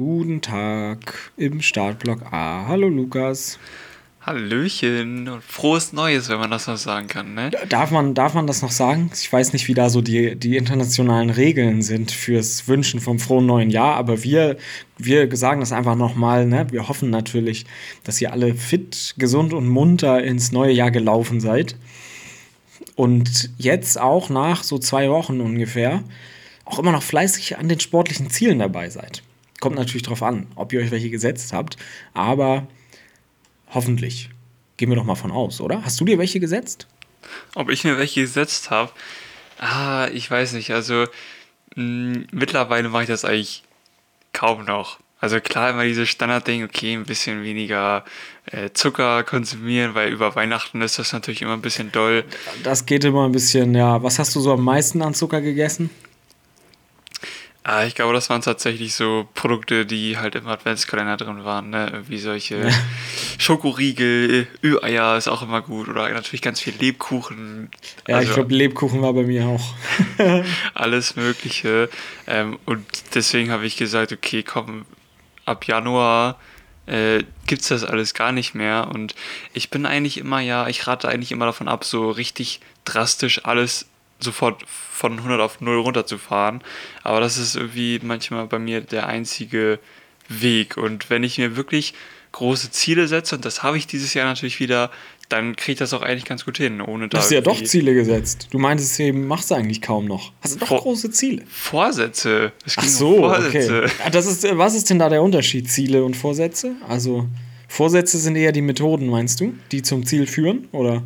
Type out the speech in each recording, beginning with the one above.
Guten Tag im Startblock A. Hallo Lukas. Hallöchen und frohes Neues, wenn man das noch sagen kann, ne? Darf man, darf man das noch sagen? Ich weiß nicht, wie da so die, die internationalen Regeln sind fürs Wünschen vom frohen neuen Jahr, aber wir, wir sagen das einfach nochmal, ne? Wir hoffen natürlich, dass ihr alle fit, gesund und munter ins neue Jahr gelaufen seid. Und jetzt auch nach so zwei Wochen ungefähr auch immer noch fleißig an den sportlichen Zielen dabei seid. Kommt natürlich drauf an, ob ihr euch welche gesetzt habt, aber Hoffentlich. Gehen wir doch mal von aus, oder? Hast du dir welche gesetzt? Ob ich mir welche gesetzt habe? Ah, ich weiß nicht. Also mh, mm, mittlerweile mache ich das eigentlich kaum noch. Also klar immer dieses Standardding, okay, ein bisschen weniger äh, Zucker konsumieren, weil über Weihnachten ist das natürlich immer ein bisschen doll. Das geht immer ein bisschen, ja. Was hast du so am meisten an Zucker gegessen? Ah, ich glaube, das waren tatsächlich so Produkte, die halt im Adventskalender drin waren, ne? Wie solche Schokoriegel, Ü-Eier ist auch immer gut oder natürlich ganz viel Lebkuchen. Ja, also, ich glaube, Lebkuchen war bei mir auch. alles Mögliche. Ähm, und deswegen habe ich gesagt, okay, komm, ab Januar äh, gibt es das alles gar nicht mehr. Und ich bin eigentlich immer, ja, ich rate eigentlich immer davon ab, so richtig drastisch alles sofort von 100 auf 0 runterzufahren. Aber das ist irgendwie manchmal bei mir der einzige Weg. Und wenn ich mir wirklich große Ziele setze, und das habe ich dieses Jahr natürlich wieder, dann kriege ich das auch eigentlich ganz gut hin, ohne. Du hast ja doch Ziele gesetzt. Du meintest eben, machst du eigentlich kaum noch. Hast du doch Vor große Ziele? Vorsätze. Ach so, Vorsätze. okay. Ah, das ist, was ist denn da der Unterschied, Ziele und Vorsätze? Also, Vorsätze sind eher die Methoden, meinst du, die zum Ziel führen, oder?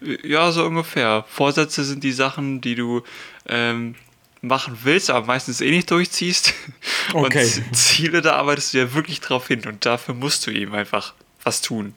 Ja, so ungefähr. Vorsätze sind die Sachen, die du ähm, machen willst, aber meistens eh nicht durchziehst. Okay. Und Ziele, da arbeitest du ja wirklich drauf hin und dafür musst du eben einfach was tun.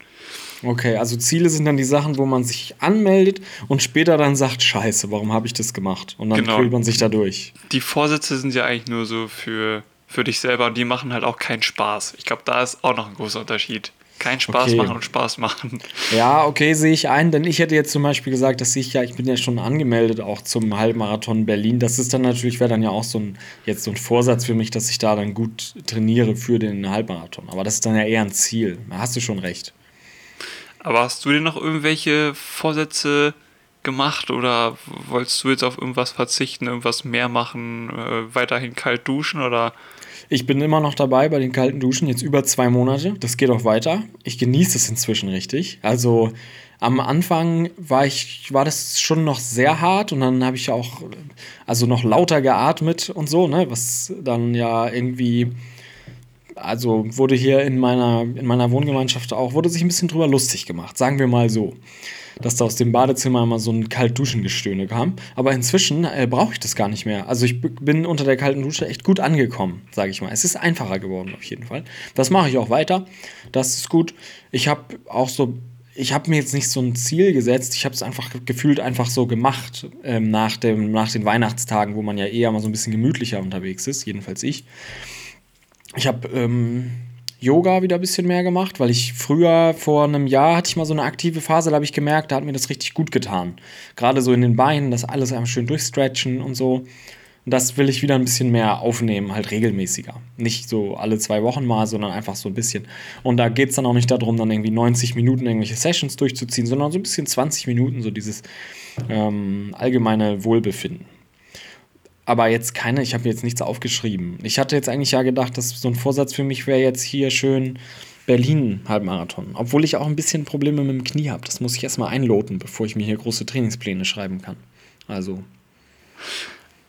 Okay, also Ziele sind dann die Sachen, wo man sich anmeldet und später dann sagt, scheiße, warum habe ich das gemacht? Und dann genau. man sich da durch. Die Vorsätze sind ja eigentlich nur so für, für dich selber und die machen halt auch keinen Spaß. Ich glaube, da ist auch noch ein großer Unterschied keinen Spaß okay. machen und Spaß machen. Ja, okay, sehe ich ein, denn ich hätte jetzt zum Beispiel gesagt, dass ich ja, ich bin ja schon angemeldet auch zum Halbmarathon Berlin. Das ist dann natürlich, wäre dann ja auch so ein, jetzt so ein Vorsatz für mich, dass ich da dann gut trainiere für den Halbmarathon. Aber das ist dann ja eher ein Ziel. Da hast du schon recht. Aber hast du dir noch irgendwelche Vorsätze gemacht oder wolltest du jetzt auf irgendwas verzichten, irgendwas mehr machen, äh, weiterhin kalt duschen oder? Ich bin immer noch dabei bei den kalten Duschen, jetzt über zwei Monate. Das geht auch weiter. Ich genieße es inzwischen richtig. Also am Anfang war ich, war das schon noch sehr hart und dann habe ich auch also noch lauter geatmet und so, ne, was dann ja irgendwie also wurde hier in meiner, in meiner Wohngemeinschaft auch, wurde sich ein bisschen drüber lustig gemacht, sagen wir mal so dass da aus dem Badezimmer immer so ein Kaltduschengestöhne kam. Aber inzwischen äh, brauche ich das gar nicht mehr. Also ich bin unter der kalten Dusche echt gut angekommen, sage ich mal. Es ist einfacher geworden auf jeden Fall. Das mache ich auch weiter. Das ist gut. Ich habe auch so ich habe mir jetzt nicht so ein Ziel gesetzt, ich habe es einfach gefühlt einfach so gemacht ähm, nach, dem, nach den Weihnachtstagen, wo man ja eher mal so ein bisschen gemütlicher unterwegs ist, jedenfalls ich. Ich habe ähm, Yoga wieder ein bisschen mehr gemacht, weil ich früher, vor einem Jahr, hatte ich mal so eine aktive Phase, da habe ich gemerkt, da hat mir das richtig gut getan. Gerade so in den Beinen, das alles einfach schön durchstretchen und so. Und das will ich wieder ein bisschen mehr aufnehmen, halt regelmäßiger. Nicht so alle zwei Wochen mal, sondern einfach so ein bisschen. Und da geht es dann auch nicht darum, dann irgendwie 90 Minuten irgendwelche Sessions durchzuziehen, sondern so ein bisschen 20 Minuten, so dieses ähm, allgemeine Wohlbefinden aber jetzt keine, ich habe jetzt nichts aufgeschrieben. Ich hatte jetzt eigentlich ja gedacht, dass so ein Vorsatz für mich wäre jetzt hier schön Berlin Halbmarathon. Obwohl ich auch ein bisschen Probleme mit dem Knie habe. Das muss ich erstmal einloten, bevor ich mir hier große Trainingspläne schreiben kann. Also.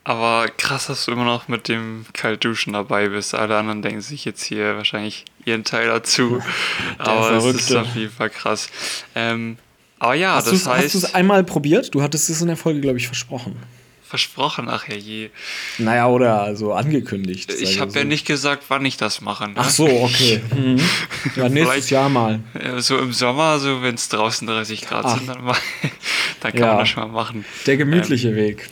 Aber krass, dass du immer noch mit dem Kaltduschen dabei bist. Alle anderen denken sich jetzt hier wahrscheinlich ihren Teil dazu. aber es ist auf jeden Fall krass. Ähm, aber ja, hast das heißt. Hast du es einmal probiert? Du hattest es in der Folge, glaube ich, versprochen versprochen, ach ja je. Naja, oder so angekündigt. Ich habe so. ja nicht gesagt, wann ich das mache. Ne? Ach so, okay. Mhm. Ja, nächstes Jahr mal. So im Sommer, so wenn es draußen 30 Grad ach. sind, dann, mal, dann kann ja. man das schon mal machen. Der gemütliche ähm, Weg.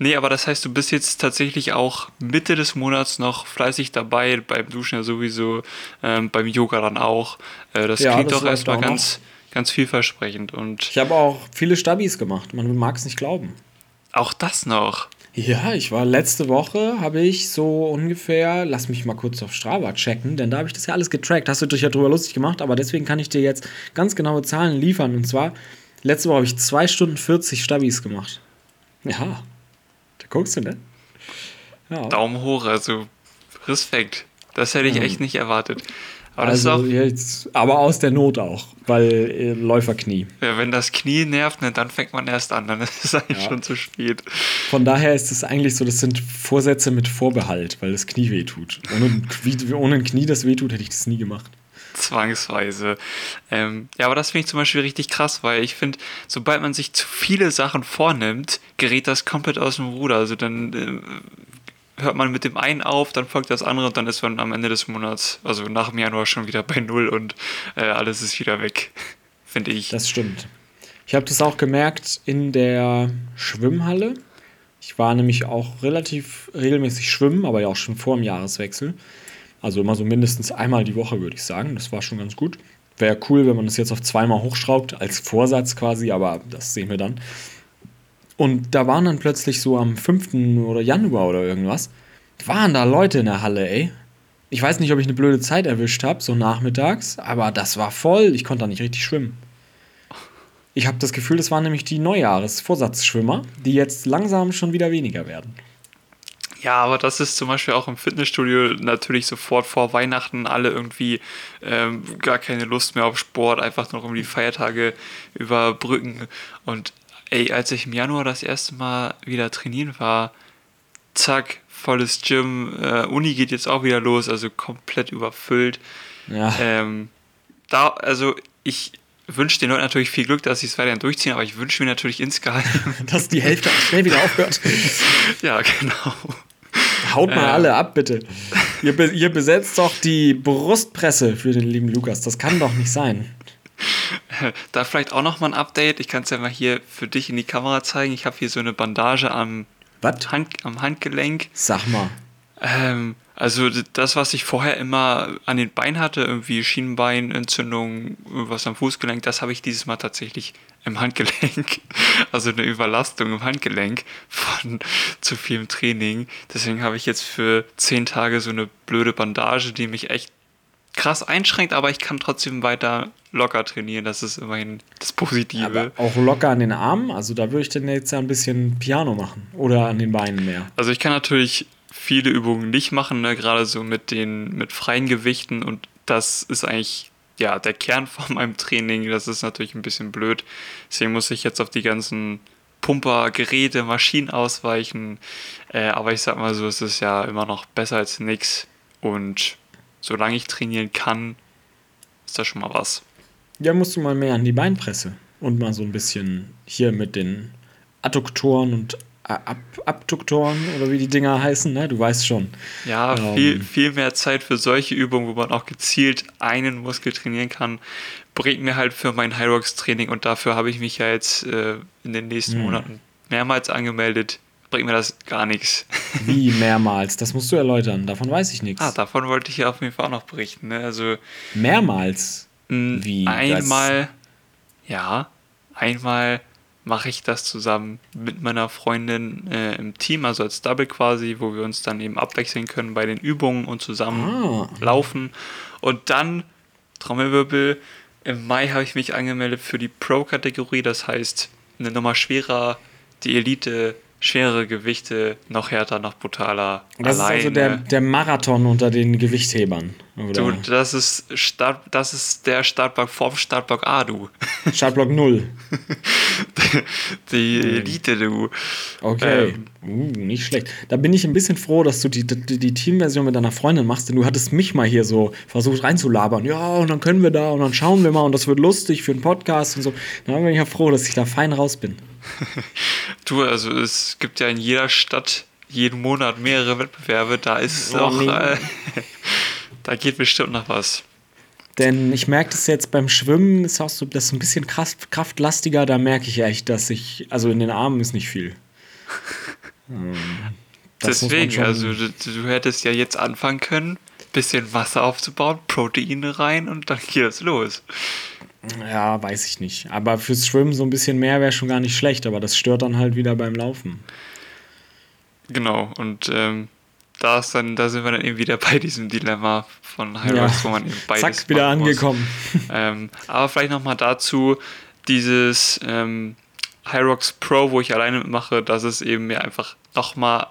Nee, aber das heißt, du bist jetzt tatsächlich auch Mitte des Monats noch fleißig dabei, beim Duschen ja sowieso, ähm, beim Yoga dann auch. Äh, das ja, klingt das doch erstmal ganz, ganz vielversprechend. Und ich habe auch viele Stabis gemacht, man mag es nicht glauben. Auch das noch. Ja, ich war letzte Woche, habe ich so ungefähr, lass mich mal kurz auf Strava checken, denn da habe ich das ja alles getrackt. Hast du dich ja drüber lustig gemacht, aber deswegen kann ich dir jetzt ganz genaue Zahlen liefern. Und zwar, letzte Woche habe ich 2 Stunden 40 Stabis gemacht. Ja, da guckst du, ne? Ja. Daumen hoch, also Respekt. Das hätte ich echt nicht erwartet. Aber, also jetzt, aber aus der Not auch, weil äh, Läuferknie. Ja, wenn das Knie nervt, ne, dann fängt man erst an, dann ist es eigentlich ja. schon zu spät. Von daher ist es eigentlich so, das sind Vorsätze mit Vorbehalt, weil das Knie wehtut. Ohne, ohne ein Knie, das wehtut, hätte ich das nie gemacht. Zwangsweise. Ähm, ja, aber das finde ich zum Beispiel richtig krass, weil ich finde, sobald man sich zu viele Sachen vornimmt, gerät das komplett aus dem Ruder. Also dann äh, hört man mit dem einen auf, dann folgt das andere und dann ist man am Ende des Monats, also nach dem Januar schon wieder bei Null und äh, alles ist wieder weg, finde ich. Das stimmt. Ich habe das auch gemerkt in der Schwimmhalle. Ich war nämlich auch relativ regelmäßig schwimmen, aber ja auch schon vor dem Jahreswechsel. Also immer so mindestens einmal die Woche, würde ich sagen. Das war schon ganz gut. Wäre cool, wenn man das jetzt auf zweimal hochschraubt, als Vorsatz quasi, aber das sehen wir dann. Und da waren dann plötzlich so am 5. oder Januar oder irgendwas, waren da Leute in der Halle, ey. Ich weiß nicht, ob ich eine blöde Zeit erwischt habe, so nachmittags, aber das war voll. Ich konnte da nicht richtig schwimmen. Ich habe das Gefühl, das waren nämlich die Neujahresvorsatzschwimmer, die jetzt langsam schon wieder weniger werden. Ja, aber das ist zum Beispiel auch im Fitnessstudio natürlich sofort vor Weihnachten alle irgendwie ähm, gar keine Lust mehr auf Sport, einfach nur um die Feiertage überbrücken. Und ey, als ich im Januar das erste Mal wieder trainieren war, zack, volles Gym, äh, Uni geht jetzt auch wieder los, also komplett überfüllt. Ja. Ähm, da, also ich wünsche den Leuten natürlich viel Glück, dass sie es weiterhin durchziehen, aber ich wünsche mir natürlich insgeheim, dass die Hälfte schnell wieder aufhört. ja, genau. Haut mal äh, alle ab, bitte. Ihr, ihr besetzt doch die Brustpresse für den lieben Lukas. Das kann doch nicht sein. Da vielleicht auch nochmal ein Update. Ich kann es ja mal hier für dich in die Kamera zeigen. Ich habe hier so eine Bandage am, Hand, am Handgelenk. Sag mal. Ähm, also das, was ich vorher immer an den Beinen hatte, irgendwie Schienenbeinentzündung, was am Fußgelenk, das habe ich dieses Mal tatsächlich im Handgelenk. Also eine Überlastung im Handgelenk von zu vielem Training. Deswegen habe ich jetzt für zehn Tage so eine blöde Bandage, die mich echt krass einschränkt, aber ich kann trotzdem weiter locker trainieren. Das ist immerhin das Positive. Aber auch locker an den Armen? Also da würde ich dann jetzt ja ein bisschen Piano machen. Oder an den Beinen mehr. Also ich kann natürlich viele Übungen nicht machen, ne? gerade so mit den mit freien Gewichten und das ist eigentlich ja der Kern von meinem Training. Das ist natürlich ein bisschen blöd. Deswegen muss ich jetzt auf die ganzen Pumper, Geräte, Maschinen ausweichen. Äh, aber ich sag mal so, es ist ja immer noch besser als nichts. Und solange ich trainieren kann, ist das schon mal was. Ja, musst du mal mehr an die Beinpresse und mal so ein bisschen hier mit den Adduktoren und Ab Abduktoren oder wie die Dinger heißen, ne? Du weißt schon. Ja, ähm, viel, viel mehr Zeit für solche Übungen, wo man auch gezielt einen Muskel trainieren kann, bringt mir halt für mein Hyrox-Training und dafür habe ich mich ja jetzt äh, in den nächsten hm. Monaten mehrmals angemeldet. Bringt mir das gar nichts. Wie mehrmals? Das musst du erläutern. Davon weiß ich nichts. Ah, davon wollte ich ja auf jeden Fall auch noch berichten. Ne? Also, mehrmals? Wie? Einmal, ja, einmal mache ich das zusammen mit meiner Freundin äh, im Team, also als Double quasi, wo wir uns dann eben abwechseln können bei den Übungen und zusammen ah. laufen. Und dann, Trommelwirbel, im Mai habe ich mich angemeldet für die Pro-Kategorie, das heißt eine Nummer schwerer, die Elite schwerere Gewichte, noch härter, noch brutaler. Das alleine. ist also der, der Marathon unter den Gewichthebern. Oder? Du, das ist, Start, das ist der Startblock vom Startblock A, du. Startblock 0. die, Elite, du. Okay. Ähm, uh, nicht schlecht. Da bin ich ein bisschen froh, dass du die, die, die Teamversion mit deiner Freundin machst, denn du hattest mich mal hier so versucht reinzulabern. Ja, und dann können wir da und dann schauen wir mal und das wird lustig für einen Podcast und so. Dann bin ich ja froh, dass ich da fein raus bin. du, also es gibt ja in jeder Stadt jeden Monat mehrere Wettbewerbe, da ist es oh, auch, nee. äh, da geht bestimmt noch was. Denn ich merke das jetzt beim Schwimmen, ist auch so, das ist ein bisschen kraft, kraftlastiger, da merke ich echt, dass ich, also in den Armen ist nicht viel. Hm. Deswegen, also du, du, hättest ja jetzt anfangen können, bisschen Wasser aufzubauen, Proteine rein und dann geht es los. Ja, weiß ich nicht. Aber fürs Schwimmen so ein bisschen mehr wäre schon gar nicht schlecht, aber das stört dann halt wieder beim Laufen. Genau, und ähm, da, ist dann, da sind wir dann eben wieder bei diesem Dilemma von High ja. wo man eben beides Zack, wieder angekommen. ähm, aber vielleicht nochmal dazu, dieses ähm, Hyrox Pro, wo ich alleine mitmache, das ist eben mir einfach nochmal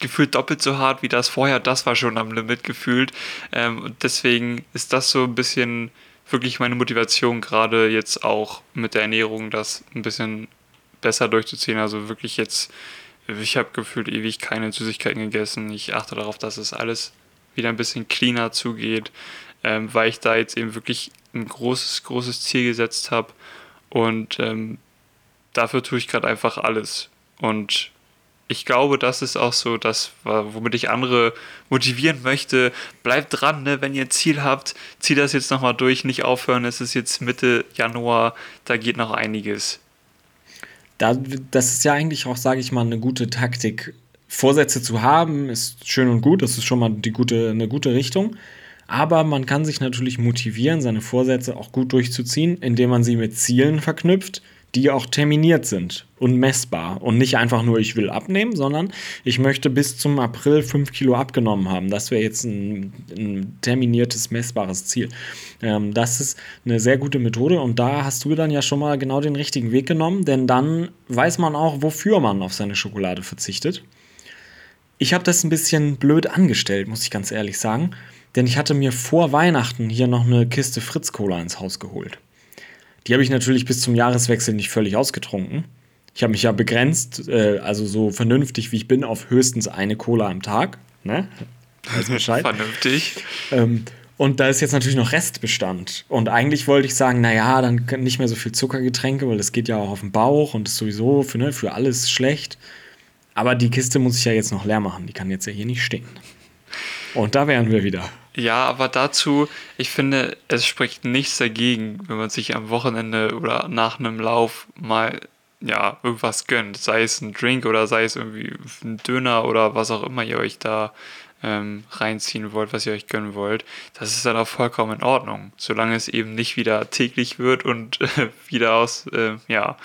gefühlt doppelt so hart wie das vorher. Das war schon am Limit gefühlt. Ähm, und deswegen ist das so ein bisschen wirklich meine Motivation, gerade jetzt auch mit der Ernährung, das ein bisschen besser durchzuziehen. Also wirklich jetzt, ich habe gefühlt ewig keine Süßigkeiten gegessen. Ich achte darauf, dass es alles wieder ein bisschen cleaner zugeht, ähm, weil ich da jetzt eben wirklich ein großes, großes Ziel gesetzt habe. Und ähm, dafür tue ich gerade einfach alles. Und ich glaube, das ist auch so das, womit ich andere motivieren möchte. Bleibt dran, ne? wenn ihr ein Ziel habt, zieht das jetzt nochmal durch, nicht aufhören. Es ist jetzt Mitte Januar, da geht noch einiges. Da, das ist ja eigentlich auch, sage ich mal, eine gute Taktik. Vorsätze zu haben, ist schön und gut, das ist schon mal die gute, eine gute Richtung. Aber man kann sich natürlich motivieren, seine Vorsätze auch gut durchzuziehen, indem man sie mit Zielen verknüpft, die auch terminiert sind und messbar und nicht einfach nur, ich will abnehmen, sondern ich möchte bis zum April 5 Kilo abgenommen haben. Das wäre jetzt ein, ein, terminiertes, messbares Ziel. Ähm, das ist eine sehr gute Methode und da hast du dann ja schon mal genau den richtigen Weg genommen, denn dann weiß man auch, wofür man auf seine Schokolade verzichtet. Ich habe das ein bisschen blöd angestellt, muss ich ganz ehrlich sagen, denn ich hatte mir vor Weihnachten hier noch eine Kiste Fritz Cola ins Haus geholt. Die habe ich natürlich bis zum Jahreswechsel nicht völlig ausgetrunken. Ich habe mich ja begrenzt, äh, also so vernünftig wie ich bin, auf höchstens eine Cola am Tag. Ne? Weiß Bescheid. Vernünftig. Ähm, und da ist jetzt natürlich noch Restbestand. Und eigentlich wollte ich sagen, naja, dann nicht mehr so viel Zuckergetränke, weil das geht ja auch auf den Bauch und ist sowieso für, ne, für alles schlecht. Aber die Kiste muss ich ja jetzt noch leer machen. Die kann jetzt ja hier nicht stehen. Und da wären wir wieder. Ja, aber dazu, ich finde, es spricht nichts dagegen, wenn man sich am Wochenende oder nach einem Lauf mal ja, irgendwas gönnt. Sei es ein Drink oder sei es irgendwie ein Döner oder was auch immer ihr euch da ähm, reinziehen wollt, was ihr euch gönnen wollt. Das ist dann auch vollkommen in Ordnung, solange es eben nicht wieder täglich wird und äh, wieder aus, äh, ja,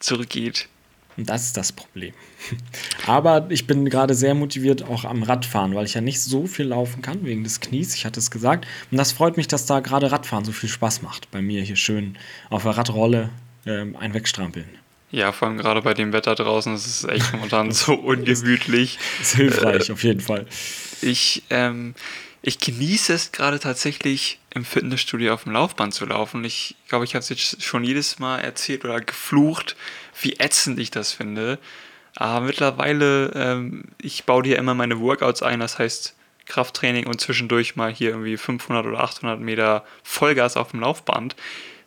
zurückgeht. Und das ist das Problem. Aber ich bin gerade sehr motiviert auch am Radfahren, weil ich ja nicht so viel laufen kann wegen des Knies. Ich hatte es gesagt. Und das freut mich, dass da gerade Radfahren so viel Spaß macht. Bei mir hier schön auf der Radrolle ähm, ein Wegstrampeln. Ja, vor allem gerade bei dem Wetter draußen ist es echt momentan so ungemütlich. ist hilfreich, äh, auf jeden Fall. Ich, ähm, ich genieße es gerade tatsächlich im Fitnessstudio auf dem Laufband zu laufen. Ich glaube, ich habe es jetzt schon jedes Mal erzählt oder geflucht, wie ätzend ich das finde. Aber mittlerweile, ähm, ich baue dir immer meine Workouts ein, das heißt Krafttraining und zwischendurch mal hier irgendwie 500 oder 800 Meter Vollgas auf dem Laufband.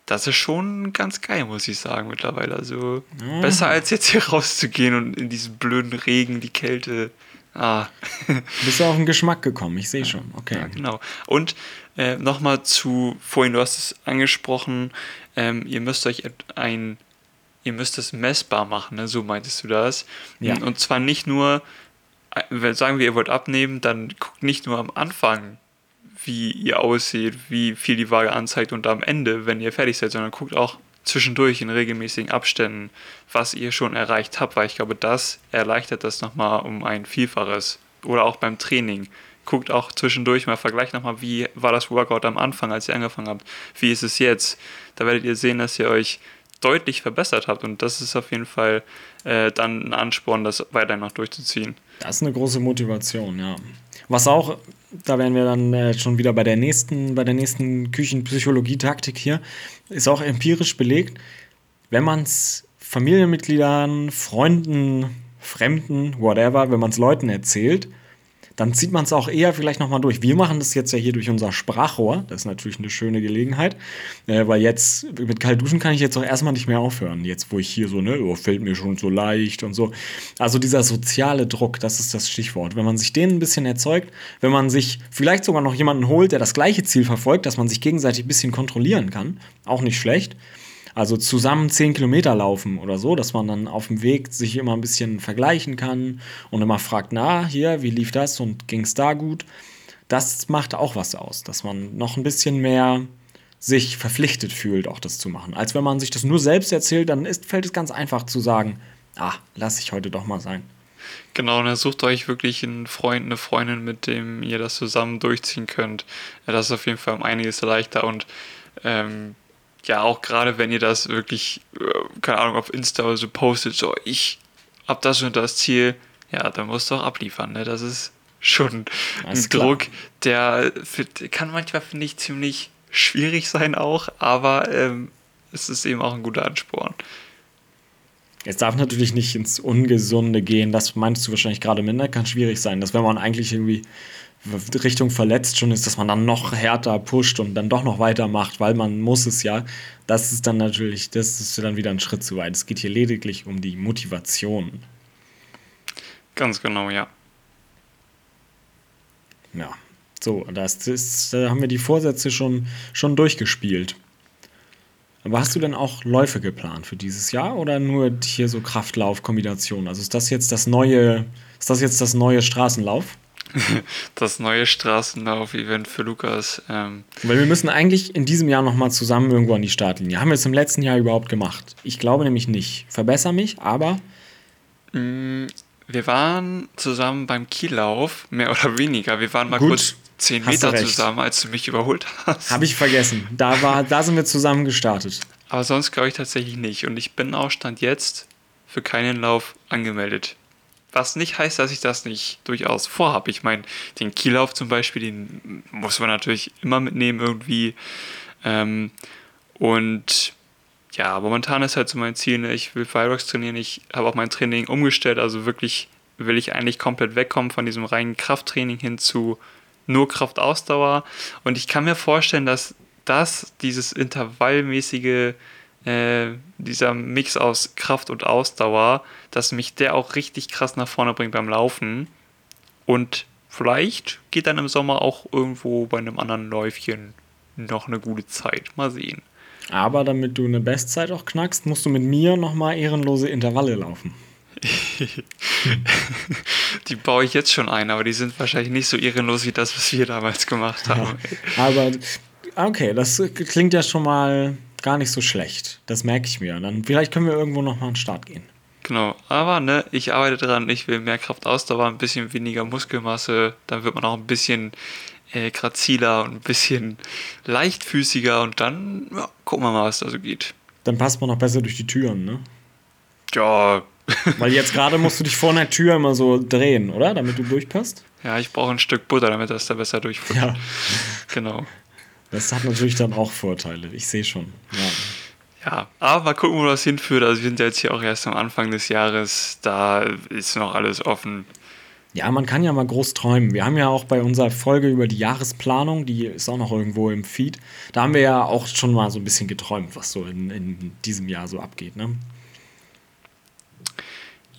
Das ist schon ganz geil, muss ich sagen, mittlerweile. Also mhm. besser als jetzt hier rauszugehen und in diesen blöden Regen, die Kälte. Ah. Bist du auf den Geschmack gekommen, ich sehe schon. Okay. Ja, genau. Und äh, nochmal zu, vorhin, du hast es angesprochen, ähm, ihr müsst euch ein ihr müsst es messbar machen, ne? so meintest du das. Ja. Und zwar nicht nur, wenn sagen wir, ihr wollt abnehmen, dann guckt nicht nur am Anfang, wie ihr aussieht, wie viel die Waage anzeigt und am Ende, wenn ihr fertig seid, sondern guckt auch zwischendurch in regelmäßigen Abständen, was ihr schon erreicht habt, weil ich glaube, das erleichtert das nochmal um ein Vielfaches. Oder auch beim Training. Guckt auch zwischendurch mal, vergleicht nochmal, wie war das Workout am Anfang, als ihr angefangen habt. Wie ist es jetzt? Da werdet ihr sehen, dass ihr euch deutlich verbessert habt. Und das ist auf jeden Fall äh, dann ein Ansporn, das weiterhin noch durchzuziehen. Das ist eine große Motivation, ja. Was auch, da wären wir dann äh, schon wieder bei der nächsten, bei der nächsten Küchenpsychologie-Taktik hier, ist auch empirisch belegt, wenn man es Familienmitgliedern, Freunden, Fremden, whatever, wenn man es Leuten erzählt, dann zieht man es auch eher vielleicht nochmal durch. Wir machen das jetzt ja hier durch unser Sprachrohr. Das ist natürlich eine schöne Gelegenheit, äh, weil jetzt mit kalt duschen kann ich jetzt auch erstmal nicht mehr aufhören. Jetzt, wo ich hier so, ne, oh, fällt mir schon so leicht und so. Also dieser soziale Druck, das ist das Stichwort. Wenn man sich den ein bisschen erzeugt, wenn man sich vielleicht sogar noch jemanden holt, der das gleiche Ziel verfolgt, dass man sich gegenseitig ein bisschen kontrollieren kann, auch nicht schlecht also zusammen 10 Kilometer laufen oder so, dass man dann auf dem Weg sich immer ein bisschen vergleichen kann und immer fragt, na, hier, wie lief das und ging es da gut? Das macht auch was aus, dass man noch ein bisschen mehr sich verpflichtet fühlt, auch das zu machen. Als wenn man sich das nur selbst erzählt, dann ist, fällt es ganz einfach zu sagen, ah, lass ich heute doch mal sein. Genau, und dann sucht euch wirklich einen Freund, eine Freundin, mit dem ihr das zusammen durchziehen könnt. Das ist auf jeden Fall um einiges leichter und ähm, ja, auch gerade wenn ihr das wirklich, äh, keine Ahnung, auf Insta oder so postet, so ich hab das und das Ziel, ja, dann musst du auch abliefern, ne? Das ist schon ein Druck, der, der kann manchmal, finde ich, ziemlich schwierig sein auch, aber ähm, es ist eben auch ein guter Ansporn. Es darf natürlich nicht ins Ungesunde gehen. Das meinst du wahrscheinlich gerade minder. Kann schwierig sein, dass wenn man eigentlich irgendwie Richtung verletzt schon ist, dass man dann noch härter pusht und dann doch noch weitermacht, weil man muss es ja. Das ist dann natürlich, das ist dann wieder ein Schritt zu weit. Es geht hier lediglich um die Motivation. Ganz genau, ja. Ja, so, das ist, da haben wir die Vorsätze schon, schon durchgespielt. Aber hast du denn auch Läufe geplant für dieses Jahr oder nur hier so Kraftlauf-Kombination? Also ist das jetzt das neue, ist das jetzt das neue Straßenlauf? das neue Straßenlauf-Event für Lukas. Ähm. Weil wir müssen eigentlich in diesem Jahr nochmal zusammen irgendwo an die Startlinie. Haben wir es im letzten Jahr überhaupt gemacht? Ich glaube nämlich nicht. Verbessere mich, aber. Mm, wir waren zusammen beim Kiellauf, mehr oder weniger. Wir waren mal Gut. kurz 10 Meter zusammen, als du mich überholt hast. Habe ich vergessen. Da, war, da sind wir zusammen gestartet. Aber sonst glaube ich tatsächlich nicht. Und ich bin auch Stand jetzt für keinen Lauf angemeldet. Was nicht heißt, dass ich das nicht durchaus vorhabe. Ich meine, den Kiellauf zum Beispiel, den muss man natürlich immer mitnehmen irgendwie. Ähm, und ja, momentan ist halt so mein Ziel, ne? ich will Fireworks trainieren. Ich habe auch mein Training umgestellt. Also wirklich will ich eigentlich komplett wegkommen von diesem reinen Krafttraining hin zu nur Kraftausdauer. Und ich kann mir vorstellen, dass das, dieses intervallmäßige, äh, dieser Mix aus Kraft und Ausdauer, dass mich der auch richtig krass nach vorne bringt beim Laufen. Und vielleicht geht dann im Sommer auch irgendwo bei einem anderen Läufchen noch eine gute Zeit. Mal sehen. Aber damit du eine Bestzeit auch knackst, musst du mit mir nochmal ehrenlose Intervalle laufen. die baue ich jetzt schon ein, aber die sind wahrscheinlich nicht so ehrenlos wie das, was wir damals gemacht haben. Ja, aber okay, das klingt ja schon mal gar nicht so schlecht. Das merke ich mir. Dann vielleicht können wir irgendwo noch mal an den Start gehen. Genau, aber ne, ich arbeite dran, ich will mehr Kraftausdauer, ein bisschen weniger Muskelmasse, dann wird man auch ein bisschen äh, graziler und ein bisschen leichtfüßiger und dann ja, gucken wir mal, was da so geht. Dann passt man auch besser durch die Türen, ne? Ja, weil jetzt gerade musst du dich vor einer Tür immer so drehen, oder? Damit du durchpasst? Ja, ich brauche ein Stück Butter, damit das da besser durchfällt. Ja. Genau. Das hat natürlich dann auch Vorteile. Ich sehe schon. Ja. ja, aber mal gucken, wo das hinführt. Also wir sind jetzt hier auch erst am Anfang des Jahres. Da ist noch alles offen. Ja, man kann ja mal groß träumen. Wir haben ja auch bei unserer Folge über die Jahresplanung, die ist auch noch irgendwo im Feed, da haben wir ja auch schon mal so ein bisschen geträumt, was so in, in diesem Jahr so abgeht. Ne?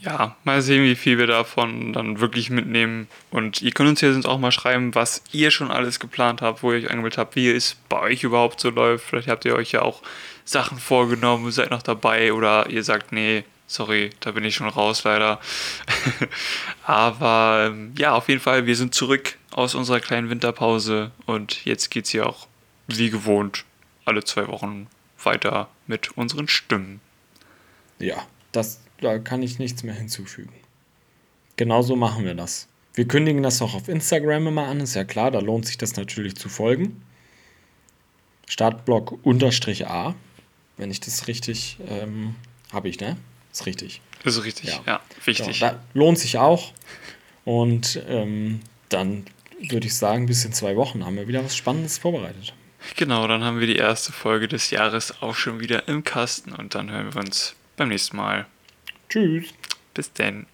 Ja, mal sehen, wie viel wir davon dann wirklich mitnehmen. Und ihr könnt uns hier sonst auch mal schreiben, was ihr schon alles geplant habt, wo ihr euch angemeldet habt, wie es bei euch überhaupt so läuft. Vielleicht habt ihr euch ja auch Sachen vorgenommen, seid noch dabei oder ihr sagt, nee, sorry, da bin ich schon raus leider. Aber ähm, ja, auf jeden Fall, wir sind zurück aus unserer kleinen Winterpause und jetzt geht es hier auch wie gewohnt alle zwei Wochen weiter mit unseren Stimmen. Ja, das da kann ich nichts mehr hinzufügen. Genauso machen wir das. Wir kündigen das auch auf Instagram immer an, ist ja klar, da lohnt sich das natürlich zu folgen. Startblock unterstrich A, wenn ich das richtig ähm, habe ich, ne? Ist richtig. Ist richtig, ja, ja wichtig. Ja, lohnt sich auch. Und ähm, dann würde ich sagen, bis in zwei Wochen haben wir wieder was Spannendes vorbereitet. Genau, dann haben wir die erste Folge des Jahres auch schon wieder im Kasten und dann hören wir uns beim nächsten Mal. Tschüss. Bis denn.